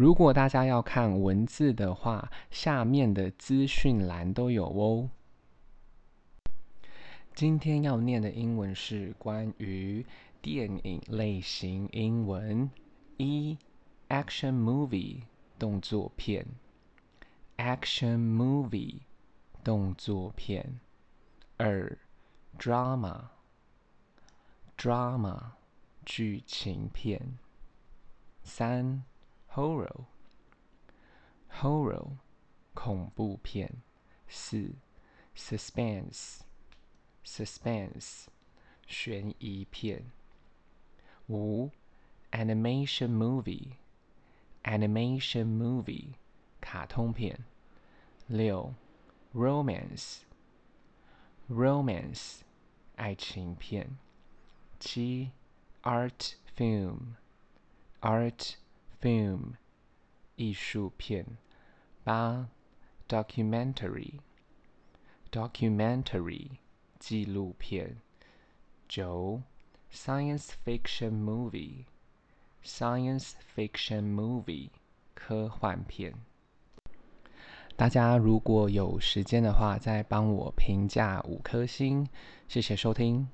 如果大家要看文字的话，下面的资讯栏都有哦。今天要念的英文是关于电影类型英文：一，action movie，动作片；action movie，动作片。二，drama，drama，剧情片。三。Horror，horror，恐怖片。四，suspense，suspense，悬疑片。五，animation movie，animation movie，卡通片。六，romance，romance，爱情片。七，art film，art。 Film，艺术片。八，documentary，documentary，纪录片。九，science fiction movie，science fiction movie，科幻片。大家如果有时间的话，再帮我评价五颗星，谢谢收听。